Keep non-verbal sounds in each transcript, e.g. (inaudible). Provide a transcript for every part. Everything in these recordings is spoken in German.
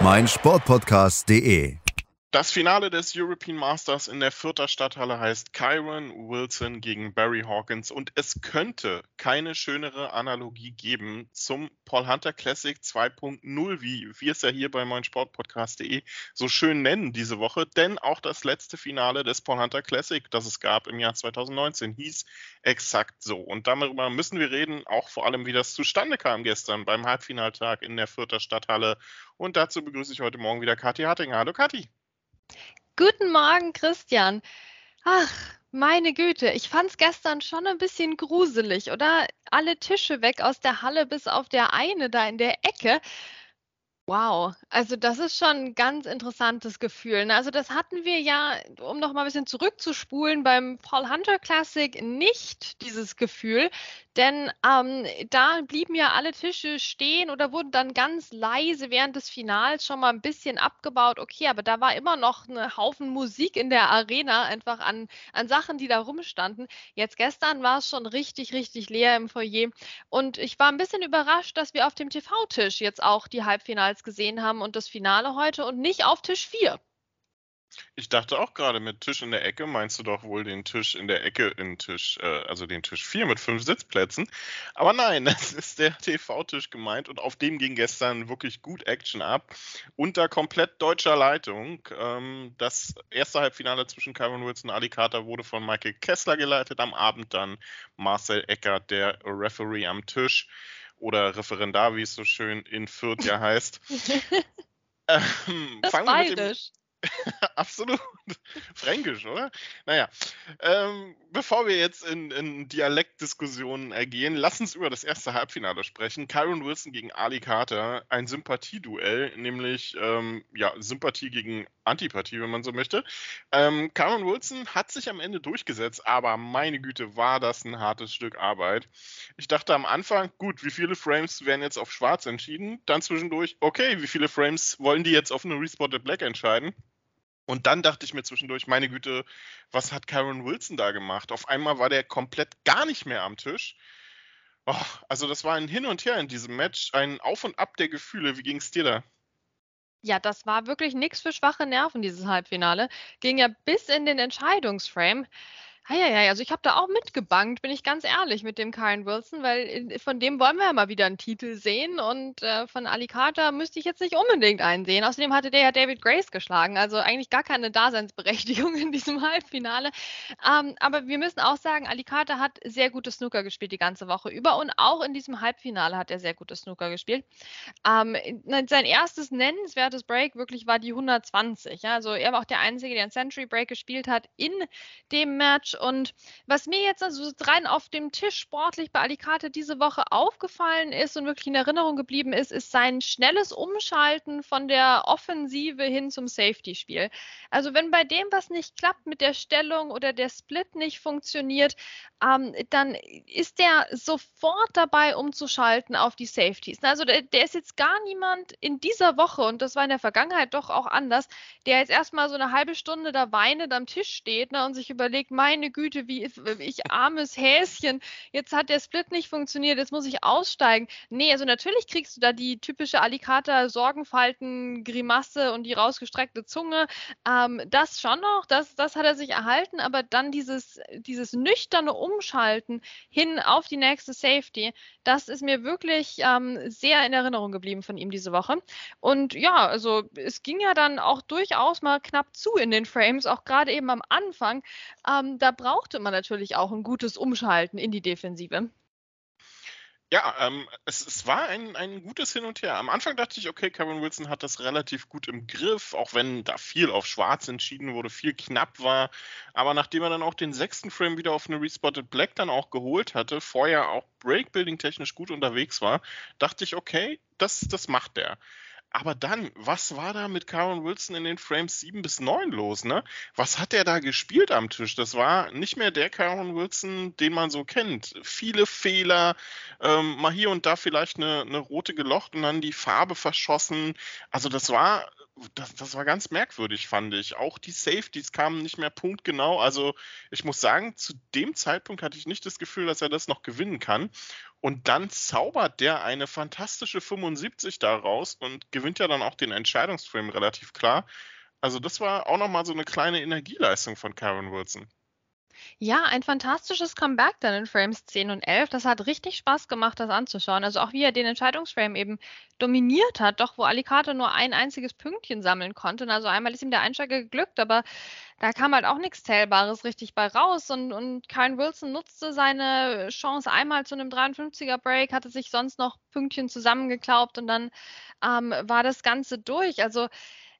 meinsportpodcast.de. Das Finale des European Masters in der Vierter Stadthalle heißt Kyron Wilson gegen Barry Hawkins und es könnte keine schönere Analogie geben zum Paul Hunter Classic 2.0, wie wir es ja hier bei meinsportpodcast.de so schön nennen diese Woche, denn auch das letzte Finale des Paul Hunter Classic, das es gab im Jahr 2019, hieß exakt so. Und darüber müssen wir reden, auch vor allem, wie das zustande kam gestern beim Halbfinaltag in der Vierter Stadthalle. Und dazu begrüße ich heute Morgen wieder Kathi Hartinger. Hallo Kathi. Guten Morgen, Christian. Ach, meine Güte, ich fand es gestern schon ein bisschen gruselig, oder? Alle Tische weg aus der Halle bis auf der eine da in der Ecke. Wow, also das ist schon ein ganz interessantes Gefühl. Ne? Also das hatten wir ja, um noch mal ein bisschen zurückzuspulen, beim Paul Hunter Classic nicht dieses Gefühl, denn ähm, da blieben ja alle Tische stehen oder wurden dann ganz leise während des Finals schon mal ein bisschen abgebaut. Okay, aber da war immer noch ein Haufen Musik in der Arena, einfach an, an Sachen, die da rumstanden. Jetzt gestern war es schon richtig, richtig leer im Foyer und ich war ein bisschen überrascht, dass wir auf dem TV-Tisch jetzt auch die Halbfinals damals gesehen haben und das Finale heute und nicht auf Tisch 4. Ich dachte auch gerade mit Tisch in der Ecke meinst du doch wohl den Tisch in der Ecke in Tisch, äh, also den Tisch 4 mit fünf Sitzplätzen. Aber nein, (laughs) das ist der TV-Tisch gemeint und auf dem ging gestern wirklich gut Action ab. Unter komplett deutscher Leitung. Ähm, das erste Halbfinale zwischen Kyron Wilson und Ali Carter wurde von Michael Kessler geleitet. Am Abend dann Marcel Eckert, der Referee am Tisch oder Referendar, wie es so schön in Fürth ja heißt. (laughs) ähm, das fangen wir dem, (laughs) Absolut. Fränkisch, oder? Naja, ähm, bevor wir jetzt in, in Dialektdiskussionen ergehen, lass uns über das erste Halbfinale sprechen. Kyron Wilson gegen Ali Carter, ein Sympathieduell, nämlich ähm, ja, Sympathie gegen Antipathie, wenn man so möchte. Ähm, Kyron Wilson hat sich am Ende durchgesetzt, aber meine Güte, war das ein hartes Stück Arbeit. Ich dachte am Anfang, gut, wie viele Frames werden jetzt auf schwarz entschieden? Dann zwischendurch, okay, wie viele Frames wollen die jetzt auf eine Respotted Black entscheiden? Und dann dachte ich mir zwischendurch, meine Güte, was hat Kyron Wilson da gemacht? Auf einmal war der komplett gar nicht mehr am Tisch. Oh, also das war ein Hin und Her in diesem Match, ein Auf und Ab der Gefühle. Wie ging es dir da? Ja, das war wirklich nichts für schwache Nerven, dieses Halbfinale. Ging ja bis in den Entscheidungsframe. Eieiei, also ich habe da auch mitgebankt, bin ich ganz ehrlich mit dem Karen Wilson, weil von dem wollen wir ja mal wieder einen Titel sehen und äh, von Alicata müsste ich jetzt nicht unbedingt einsehen. Außerdem hatte der ja David Grace geschlagen, also eigentlich gar keine Daseinsberechtigung (laughs) in diesem Halbfinale. Ähm, aber wir müssen auch sagen, Alicata hat sehr gutes Snooker gespielt die ganze Woche über und auch in diesem Halbfinale hat er sehr gutes Snooker gespielt. Ähm, sein erstes nennenswertes Break wirklich war die 120. Ja? Also er war auch der Einzige, der ein Century Break gespielt hat in dem Match und was mir jetzt also rein auf dem Tisch sportlich bei Alicante diese Woche aufgefallen ist und wirklich in Erinnerung geblieben ist, ist sein schnelles Umschalten von der Offensive hin zum Safety-Spiel. Also wenn bei dem was nicht klappt mit der Stellung oder der Split nicht funktioniert, ähm, dann ist der sofort dabei umzuschalten auf die Safeties. Also der, der ist jetzt gar niemand in dieser Woche, und das war in der Vergangenheit doch auch anders, der jetzt erstmal so eine halbe Stunde da weinend am Tisch steht ne, und sich überlegt, meine meine Güte, wie ich armes Häschen, jetzt hat der Split nicht funktioniert, jetzt muss ich aussteigen. Nee, also natürlich kriegst du da die typische Alicata Sorgenfalten Grimasse und die rausgestreckte Zunge. Ähm, das schon noch, das, das hat er sich erhalten, aber dann dieses, dieses nüchterne Umschalten hin auf die nächste Safety, das ist mir wirklich ähm, sehr in Erinnerung geblieben von ihm diese Woche. Und ja, also es ging ja dann auch durchaus mal knapp zu in den Frames, auch gerade eben am Anfang. Ähm, da brauchte man natürlich auch ein gutes Umschalten in die Defensive. Ja, ähm, es, es, war ein, ein gutes Hin und Her. Am Anfang dachte ich, okay, Kevin Wilson hat das relativ gut im Griff, auch wenn da viel auf Schwarz entschieden wurde, viel knapp war. Aber nachdem er dann auch den sechsten Frame wieder auf eine Respotted Black dann auch geholt hatte, vorher auch Breakbuilding technisch gut unterwegs war, dachte ich, okay, das, das macht der. Aber dann, was war da mit Karen Wilson in den Frames 7 bis 9 los, ne? Was hat der da gespielt am Tisch? Das war nicht mehr der Karen Wilson, den man so kennt. Viele Fehler, ähm, mal hier und da vielleicht eine, eine rote gelocht und dann die Farbe verschossen. Also das war das, das war ganz merkwürdig, fand ich. Auch die Safeties kamen nicht mehr punktgenau. Also ich muss sagen, zu dem Zeitpunkt hatte ich nicht das Gefühl, dass er das noch gewinnen kann. Und dann zaubert der eine fantastische 75 daraus und gewinnt ja dann auch den Entscheidungsframe relativ klar. Also das war auch nochmal so eine kleine Energieleistung von Karen Wilson. Ja, ein fantastisches Comeback dann in Frames 10 und 11. Das hat richtig Spaß gemacht, das anzuschauen. Also auch wie er den Entscheidungsframe eben dominiert hat, doch wo Alicante nur ein einziges Pünktchen sammeln konnte. Also einmal ist ihm der Einschlag geglückt, aber da kam halt auch nichts Zählbares richtig bei raus. Und, und Kyle Wilson nutzte seine Chance einmal zu einem 53er Break, hatte sich sonst noch Pünktchen zusammengeklaubt und dann ähm, war das Ganze durch. Also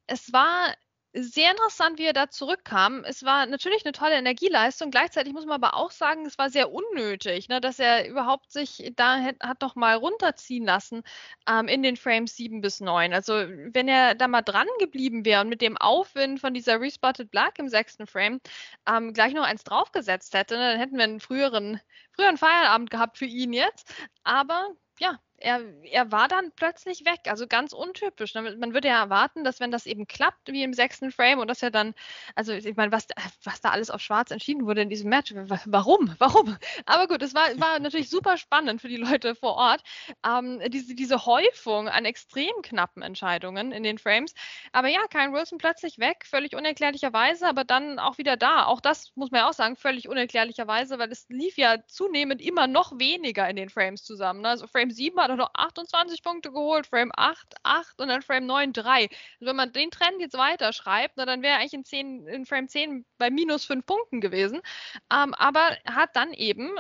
es war sehr interessant, wie er da zurückkam. Es war natürlich eine tolle Energieleistung. Gleichzeitig muss man aber auch sagen, es war sehr unnötig, ne, dass er überhaupt sich da hat, noch mal runterziehen lassen ähm, in den Frames 7 bis 9. Also wenn er da mal dran geblieben wäre und mit dem Aufwind von dieser Respotted Black im sechsten Frame ähm, gleich noch eins draufgesetzt hätte, ne, dann hätten wir einen früheren, früheren Feierabend gehabt für ihn jetzt. Aber ja, er, er war dann plötzlich weg, also ganz untypisch. Ne? Man würde ja erwarten, dass wenn das eben klappt, wie im sechsten Frame und dass er dann, also ich meine, was, was da alles auf schwarz entschieden wurde in diesem Match, warum? (laughs) Warum? Aber gut, es war, war natürlich super spannend für die Leute vor Ort. Ähm, diese, diese Häufung an extrem knappen Entscheidungen in den Frames. Aber ja, Kyle Wilson plötzlich weg, völlig unerklärlicherweise, aber dann auch wieder da. Auch das muss man ja auch sagen, völlig unerklärlicherweise, weil es lief ja zunehmend immer noch weniger in den Frames zusammen. Ne? Also Frame 7 hat noch 28 Punkte geholt, Frame 8, 8 und dann Frame 9, 3. Also wenn man den Trend jetzt weiterschreibt, na, dann wäre er eigentlich in, 10, in Frame 10 bei minus 5 Punkten gewesen. Ähm, aber hat dann eben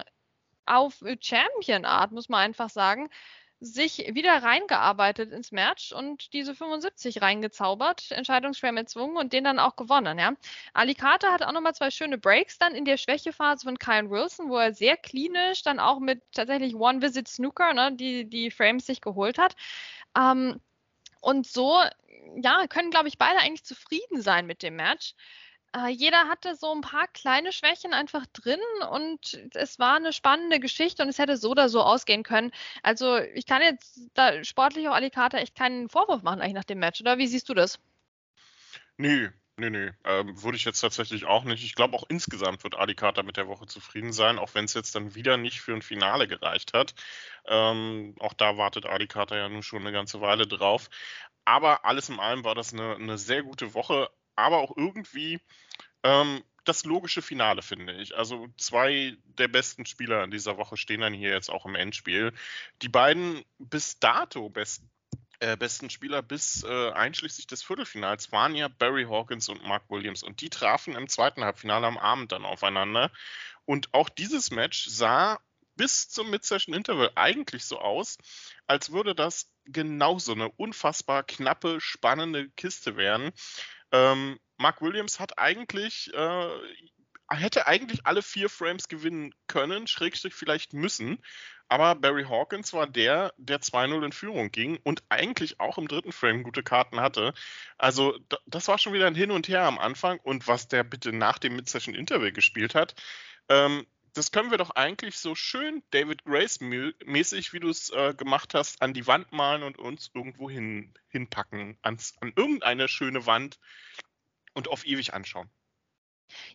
auf Champion-Art, muss man einfach sagen, sich wieder reingearbeitet ins Match und diese 75 reingezaubert, Entscheidungsframe erzwungen und den dann auch gewonnen, ja. Alicate hatte auch nochmal zwei schöne Breaks dann in der Schwächephase von Kyle Wilson, wo er sehr klinisch dann auch mit tatsächlich One-Visit Snooker, ne, die, die Frames sich geholt hat. Ähm, und so, ja, können, glaube ich, beide eigentlich zufrieden sein mit dem Match. Äh, jeder hatte so ein paar kleine Schwächen einfach drin und es war eine spannende Geschichte und es hätte so oder so ausgehen können. Also ich kann jetzt da sportlich auch Alicata echt keinen Vorwurf machen eigentlich nach dem Match, oder wie siehst du das? Nö, nö, nö. Ähm, würde ich jetzt tatsächlich auch nicht. Ich glaube auch insgesamt wird Alicata mit der Woche zufrieden sein, auch wenn es jetzt dann wieder nicht für ein Finale gereicht hat. Ähm, auch da wartet Alicata ja nun schon eine ganze Weile drauf. Aber alles in allem war das eine, eine sehr gute Woche aber auch irgendwie ähm, das logische Finale, finde ich. Also zwei der besten Spieler in dieser Woche stehen dann hier jetzt auch im Endspiel. Die beiden bis dato besten äh, besten Spieler bis äh, einschließlich des Viertelfinals waren ja Barry Hawkins und Mark Williams und die trafen im zweiten Halbfinale am Abend dann aufeinander. Und auch dieses Match sah bis zum Mid-Session Interval eigentlich so aus, als würde das genauso eine unfassbar knappe, spannende Kiste werden. Ähm, Mark Williams hat eigentlich, äh, hätte eigentlich alle vier Frames gewinnen können, Schrägstrich vielleicht müssen. Aber Barry Hawkins war der, der 2-0 in Führung ging und eigentlich auch im dritten Frame gute Karten hatte. Also das war schon wieder ein Hin und Her am Anfang. Und was der bitte nach dem Mid-Session Interview gespielt hat, ähm, das können wir doch eigentlich so schön David Grace mäßig, wie du es äh, gemacht hast, an die Wand malen und uns irgendwo hin, hinpacken, ans, an irgendeine schöne Wand und auf ewig anschauen.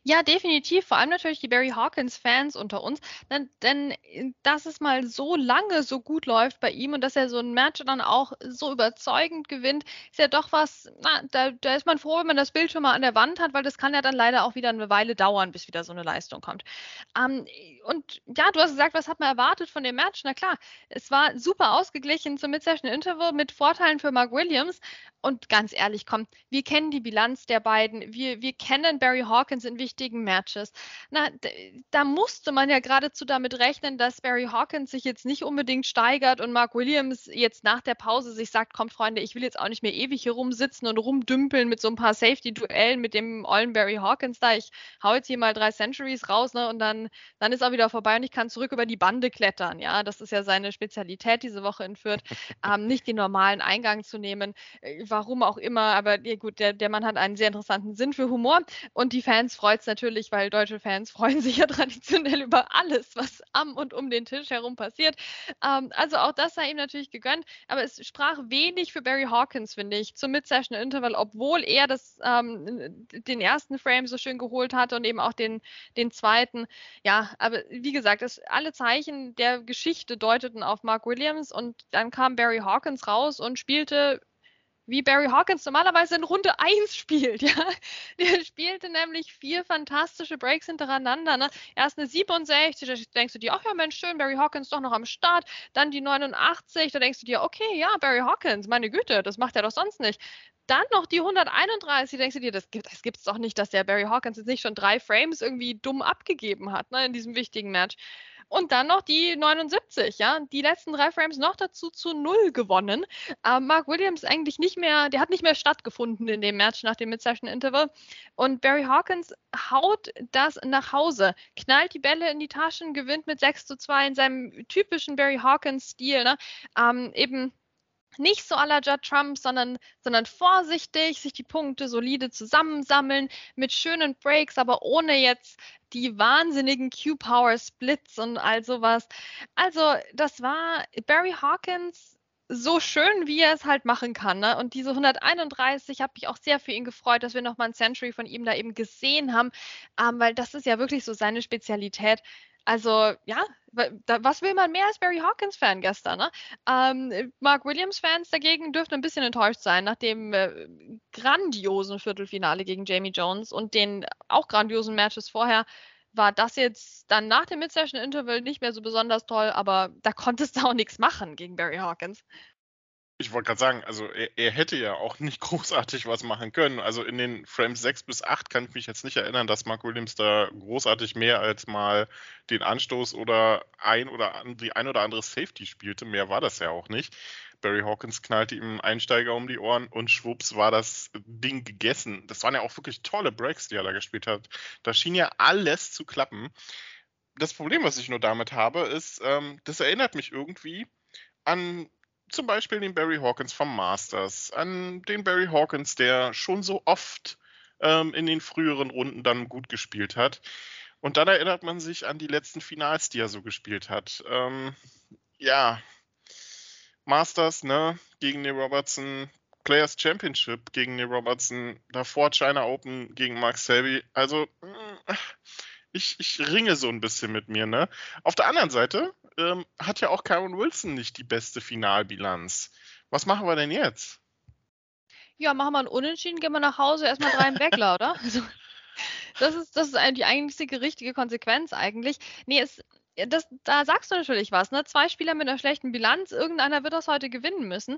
Ja, definitiv. Vor allem natürlich die Barry Hawkins-Fans unter uns. Denn, denn, äh, dass es mal so lange so gut läuft bei ihm und dass er so ein Match dann auch so überzeugend gewinnt, ist ja doch was, na, da, da ist man froh, wenn man das Bild schon mal an der Wand hat, weil das kann ja dann leider auch wieder eine Weile dauern, bis wieder so eine Leistung kommt. Ähm, und ja, du hast gesagt, was hat man erwartet von dem Match? Na klar, es war super ausgeglichen zum Mid-Session Interval mit Vorteilen für Mark Williams. Und ganz ehrlich, komm, wir kennen die Bilanz der beiden. Wir, wir kennen Barry Hawkins Hawkins in wichtigen Matches. Na, da musste man ja geradezu damit rechnen, dass Barry Hawkins sich jetzt nicht unbedingt steigert und Mark Williams jetzt nach der Pause sich sagt, komm Freunde, ich will jetzt auch nicht mehr ewig hier rumsitzen und rumdümpeln mit so ein paar Safety-Duellen mit dem ollen Barry Hawkins da. Ich hau jetzt hier mal drei Centuries raus ne, und dann, dann ist auch wieder vorbei und ich kann zurück über die Bande klettern. Ja, das ist ja seine Spezialität diese Woche in Fürth, (laughs) ähm, nicht den normalen Eingang zu nehmen. Äh, warum auch immer, aber ja, gut, der, der Mann hat einen sehr interessanten Sinn für Humor und die Fans freut es natürlich, weil deutsche Fans (laughs) freuen sich ja traditionell über alles, was am und um den Tisch herum passiert. Ähm, also auch das sei ihm natürlich gegönnt, aber es sprach wenig für Barry Hawkins, finde ich, zum Mid-Session Interval, obwohl er das, ähm, den ersten Frame so schön geholt hatte und eben auch den, den zweiten. Ja, aber wie gesagt, es, alle Zeichen der Geschichte deuteten auf Mark Williams und dann kam Barry Hawkins raus und spielte wie Barry Hawkins normalerweise in Runde 1 spielt. (laughs) Ja? Der spielte nämlich vier fantastische Breaks hintereinander. Ne? Erst eine 67, da denkst du dir, ach ja, Mensch, schön, Barry Hawkins doch noch am Start. Dann die 89, da denkst du dir, okay, ja, Barry Hawkins, meine Güte, das macht er doch sonst nicht. Dann noch die 131, denkst du dir, das gibt es das doch nicht, dass der Barry Hawkins jetzt nicht schon drei Frames irgendwie dumm abgegeben hat ne, in diesem wichtigen Match. Und dann noch die 79, ja. Die letzten drei Frames noch dazu zu null gewonnen. Ähm, Mark Williams eigentlich nicht mehr, der hat nicht mehr stattgefunden in dem Match nach dem Mid-Session-Interval. Und Barry Hawkins haut das nach Hause, knallt die Bälle in die Taschen, gewinnt mit 6 zu 2 in seinem typischen Barry Hawkins-Stil. Ne? Ähm, eben nicht so à la Judd Trump, sondern, sondern vorsichtig, sich die Punkte solide zusammensammeln, mit schönen Breaks, aber ohne jetzt die wahnsinnigen Q-Power-Splits und all sowas. Also, das war Barry Hawkins so schön, wie er es halt machen kann. Ne? Und diese 131 habe ich auch sehr für ihn gefreut, dass wir nochmal ein Century von ihm da eben gesehen haben, ähm, weil das ist ja wirklich so seine Spezialität. Also ja, was will man mehr als Barry Hawkins-Fan gestern? Ne? Ähm, Mark Williams-Fans dagegen dürften ein bisschen enttäuscht sein nach dem äh, grandiosen Viertelfinale gegen Jamie Jones und den auch grandiosen Matches vorher. War das jetzt dann nach dem Mid-Session-Interval nicht mehr so besonders toll, aber da konntest (laughs) du auch nichts machen gegen Barry Hawkins. Ich wollte gerade sagen, also er, er, hätte ja auch nicht (laughs) großartig was machen können. Also in den Frames 6 bis 8 kann ich mich jetzt nicht erinnern, dass Mark Williams da großartig mehr als mal den Anstoß oder ein oder die ein oder andere Safety spielte. Mehr war das ja auch nicht. Barry Hawkins knallte ihm einen Einsteiger um die Ohren und schwupps war das Ding gegessen. Das waren ja auch wirklich tolle Breaks, die er da gespielt hat. Da schien ja alles zu klappen. Das Problem, was ich nur damit habe, ist, ähm, das erinnert mich irgendwie an zum Beispiel den Barry Hawkins vom Masters, an den Barry Hawkins, der schon so oft ähm, in den früheren Runden dann gut gespielt hat. Und dann erinnert man sich an die letzten Finals, die er so gespielt hat. Ähm, ja, Masters, ne, gegen Neil Robertson, Players Championship gegen Neil Robertson, davor China Open gegen Mark Selby. Also, mm, ich, ich ringe so ein bisschen mit mir, ne? Auf der anderen Seite ähm, hat ja auch Kyron Wilson nicht die beste Finalbilanz. Was machen wir denn jetzt? Ja, machen wir ein Unentschieden, gehen wir nach Hause, erstmal drei im Weckler, oder? (laughs) Also, das ist, das ist die einzige richtige Konsequenz eigentlich. Nee, es, das, da sagst du natürlich was. Ne? Zwei Spieler mit einer schlechten Bilanz, irgendeiner wird das heute gewinnen müssen.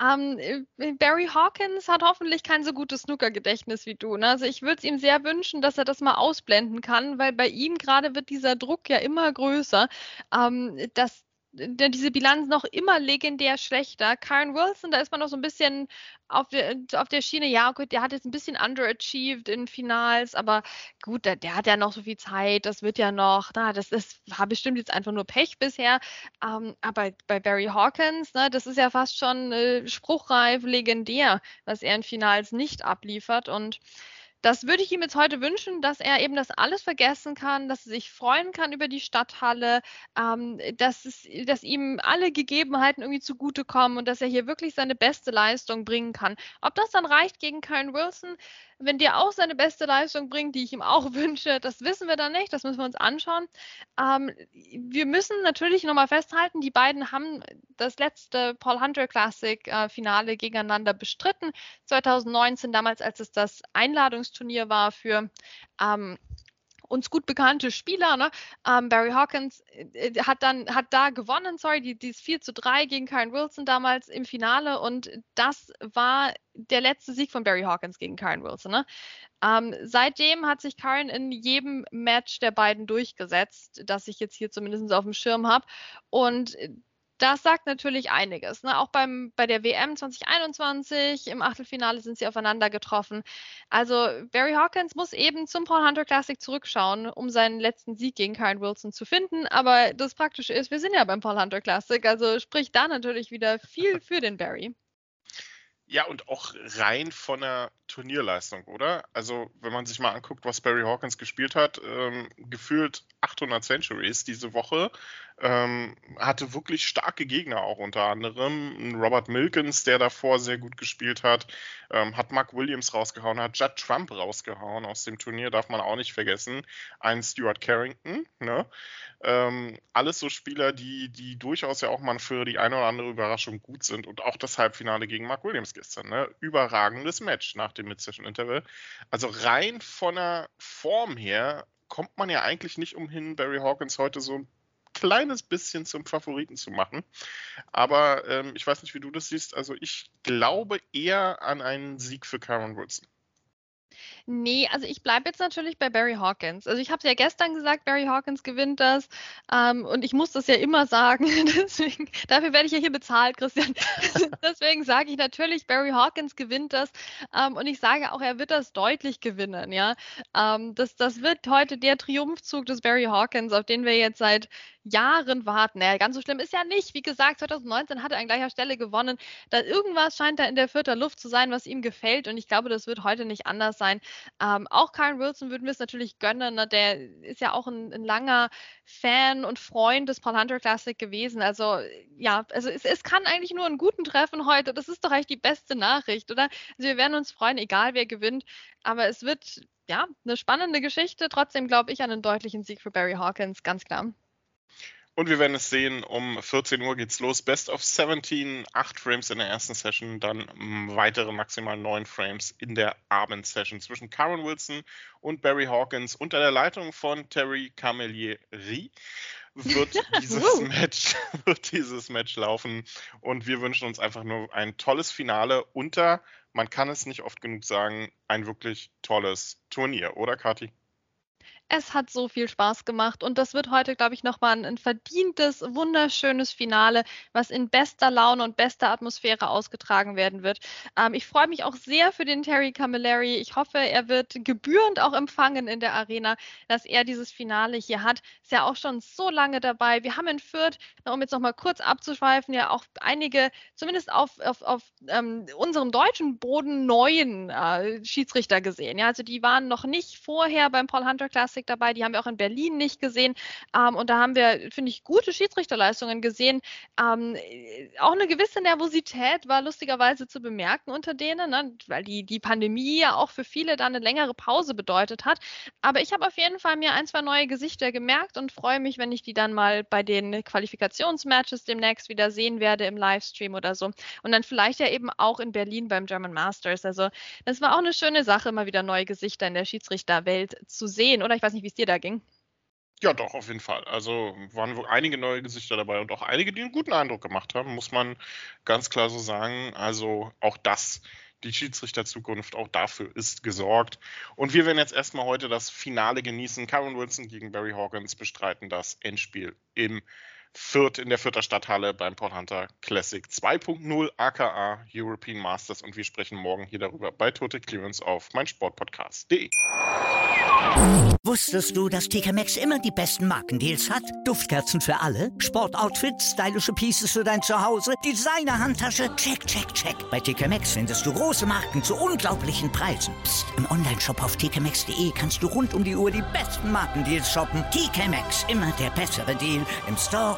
Ähm, äh, Barry Hawkins hat hoffentlich kein so gutes Snooker-Gedächtnis wie du. Ne? Also ich würde es ihm sehr wünschen, dass er das mal ausblenden kann, weil bei ihm gerade wird dieser Druck ja immer größer, ähm, dass diese Bilanz noch immer legendär schlechter. Karen Wilson, da ist man noch so ein bisschen auf der, auf der Schiene, ja, gut, der hat jetzt ein bisschen underachieved in Finals, aber gut, der, der hat ja noch so viel Zeit, das wird ja noch, na, das ist, war bestimmt jetzt einfach nur Pech bisher. Ähm, aber bei Barry Hawkins, ne, das ist ja fast schon äh, spruchreif, legendär, was er in Finals nicht abliefert und das würde ich ihm jetzt heute wünschen, dass er eben das alles vergessen kann, dass er sich freuen kann über die Stadthalle, ähm, dass, es, dass ihm alle Gegebenheiten irgendwie zugutekommen und dass er hier wirklich seine beste Leistung bringen kann. Ob das dann reicht gegen Karen Wilson, wenn der auch seine beste Leistung bringt, die ich ihm auch (laughs) wünsche, das wissen wir dann nicht, das müssen wir uns anschauen. Ähm, wir müssen natürlich nochmal festhalten, die beiden haben das letzte Paul Hunter Classic äh, Finale gegeneinander bestritten, 2019, damals als es das Einladungsturnier war für ähm, uns gut bekannte Spieler. Ne? Ähm, Barry Hawkins äh, hat dann hat da gewonnen, sorry, die, ist 4 zu 3 gegen Karen Wilson damals im Finale und das war der letzte Sieg von Barry Hawkins gegen Karen Wilson. Ne? Ähm, seitdem hat sich Karen in jedem Match der beiden durchgesetzt, das ich jetzt hier zumindest auf dem Schirm habe. Und das sagt natürlich einiges. Ne? Auch beim, bei der WM 2021 im Achtelfinale sind sie aufeinander getroffen. Also Barry Hawkins muss eben zum Paul Hunter Classic zurückschauen, um seinen letzten Sieg gegen Karen Wilson zu finden. Aber das Praktische ist, wir sind ja beim Paul Hunter Classic, also spricht da natürlich wieder viel für den Barry. Ja, und auch rein von der Turnierleistung, oder? Also, wenn man sich mal anguckt, was Barry Hawkins gespielt hat, ähm, gefühlt 800 Centuries diese Woche, ähm, hatte wirklich starke Gegner auch unter anderem. Robert Milkins, der davor sehr gut gespielt hat, ähm, hat Mark Williams rausgehauen, hat Judd Trump rausgehauen aus dem Turnier, darf man auch nicht vergessen. Ein Stuart Carrington, ne? Ähm, alles so Spieler, die, die durchaus ja auch mal für die eine oder andere Überraschung gut sind. Und auch das Halbfinale gegen Mark Williams gestern, ne? Überragendes Match nach dem Mid-Session-Interval. Also rein von der Form her kommt man ja eigentlich nicht umhin, Barry Hawkins heute so ein kleines bisschen zum Favoriten zu machen. Aber ähm, ich weiß nicht, wie du das siehst. Also ich glaube eher an einen Sieg für Karen Wilson. Nee, also ich bleibe jetzt natürlich bei Barry Hawkins. Also ich habe es ja gestern gesagt, Barry Hawkins gewinnt das. Ähm, und ich muss das ja immer sagen. (laughs) Deswegen, dafür werde ich ja hier bezahlt, Christian. (laughs) Deswegen sage ich natürlich, Barry Hawkins gewinnt das. Ähm, und ich sage auch, er wird das deutlich gewinnen. Ja, ähm, das, das wird heute der Triumphzug des Barry Hawkins, auf den wir jetzt seit Jahren warten. Naja, ganz so schlimm ist ja nicht. Wie gesagt, 2019 hat er an gleicher Stelle gewonnen. Da irgendwas scheint da in der vierter Luft zu sein, was ihm gefällt. Und ich glaube, das wird heute nicht anders sein. Ähm, auch Karen Wilson würden wir es natürlich gönnen. Ne? Der ist ja auch ein, ein, langer Fan und Freund des Paul Hunter Classic gewesen. Also ja, also es, es, kann eigentlich nur einen guten Treffen heute. Das ist doch eigentlich die beste Nachricht, oder? Also wir werden uns freuen, egal wer gewinnt. Aber es wird ja eine spannende Geschichte. Trotzdem glaube ich an einen deutlichen Sieg für Barry Hawkins, ganz klar. Und wir werden es sehen, um 14 Uhr geht's los. Best of 17, 8 Frames in der ersten Session, dann weitere maximal 9 Frames in der Abendsession zwischen Karen Wilson und Barry Hawkins unter der Leitung von Terry Camilleri wird (laughs) dieses Match (laughs) wird dieses Match laufen und wir wünschen uns einfach nur ein tolles Finale unter, man kann es nicht oft genug sagen, ein wirklich tolles Turnier, oder Kati? Es hat so viel Spaß gemacht und das wird heute, glaube ich, nochmal ein, ein verdientes, wunderschönes Finale, was in bester Laune und bester Atmosphäre ausgetragen werden wird. Ähm, ich freue mich auch sehr für den Terry Camilleri. Ich hoffe, er wird gebührend auch empfangen in der Arena, dass er dieses Finale hier hat. Ist ja auch schon so lange dabei. Wir haben in Fürth, um jetzt nochmal kurz abzuschweifen, ja auch einige, zumindest auf, auf, auf ähm, unserem deutschen Boden, neuen äh, Schiedsrichter gesehen. Ja, also die waren noch nicht vorher beim Paul Hunter Classic Classic dabei. Die haben wir auch in Berlin nicht gesehen. Ähm, und da haben wir, finde ich, gute Schiedsrichterleistungen gesehen. Ähm, auch eine gewisse Nervosität war lustigerweise zu bemerken unter denen, ne? weil die, die Pandemie ja auch für viele dann eine längere Pause bedeutet hat. Aber ich habe auf jeden Fall mir ein, zwei neue Gesichter gemerkt und freue mich, wenn ich die dann mal bei den Qualifikationsmatches demnächst wieder sehen werde im Livestream oder so. Und dann vielleicht ja eben auch in Berlin beim German Masters. Also das war auch eine schöne Sache, mal wieder neue Gesichter in der Schiedsrichterwelt zu sehen. Oder ich weiß nicht, wie es dir da ging. Ja, doch, auf jeden Fall. Also waren einige neue Gesichter dabei und auch einige, die einen guten Eindruck gemacht haben, muss man ganz klar so sagen. Also auch das, die Schiedsrichterzukunft, auch dafür ist gesorgt. Und wir werden jetzt erstmal heute das Finale genießen. Karen Wilson gegen Barry Hawkins bestreiten das Endspiel im Fürth in der Fürther Stadthalle beim Port Hunter Classic 2.0 aka European Masters und wir sprechen morgen hier darüber bei Total Clearance auf meinsportpodcast.de. Wusstest du, dass TK Maxx immer die besten Markendeals hat? Duftkerzen für alle, Sportoutfits, stylische Pieces für dein Zuhause, Designer-Handtasche, check, check, check. Bei TK Maxx findest du große Marken zu unglaublichen Preisen. Psst. im Onlineshop auf tkmaxx.de kannst du rund um die Uhr die besten Markendeals shoppen. TK Maxx, immer der bessere Deal im Store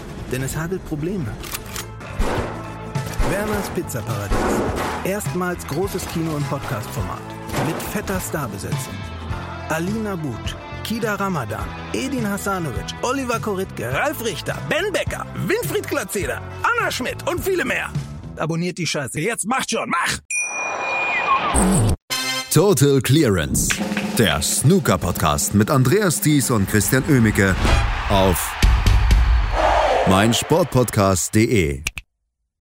Denn es hagelt Probleme. Werners Pizzaparadies. Erstmals großes Kino- und Podcast-Format. Mit fetter Starbesetzung. Alina But, Kida Ramadan, Edin Hasanovic, Oliver Koritke, Ralf Richter, Ben Becker, Winfried Glatzeder, Anna Schmidt und viele mehr. Abonniert die Scheiße. Jetzt macht schon, mach! Total Clearance. Der Snooker-Podcast mit Andreas Thies und Christian Ömicke auf meinsportpodcast.de.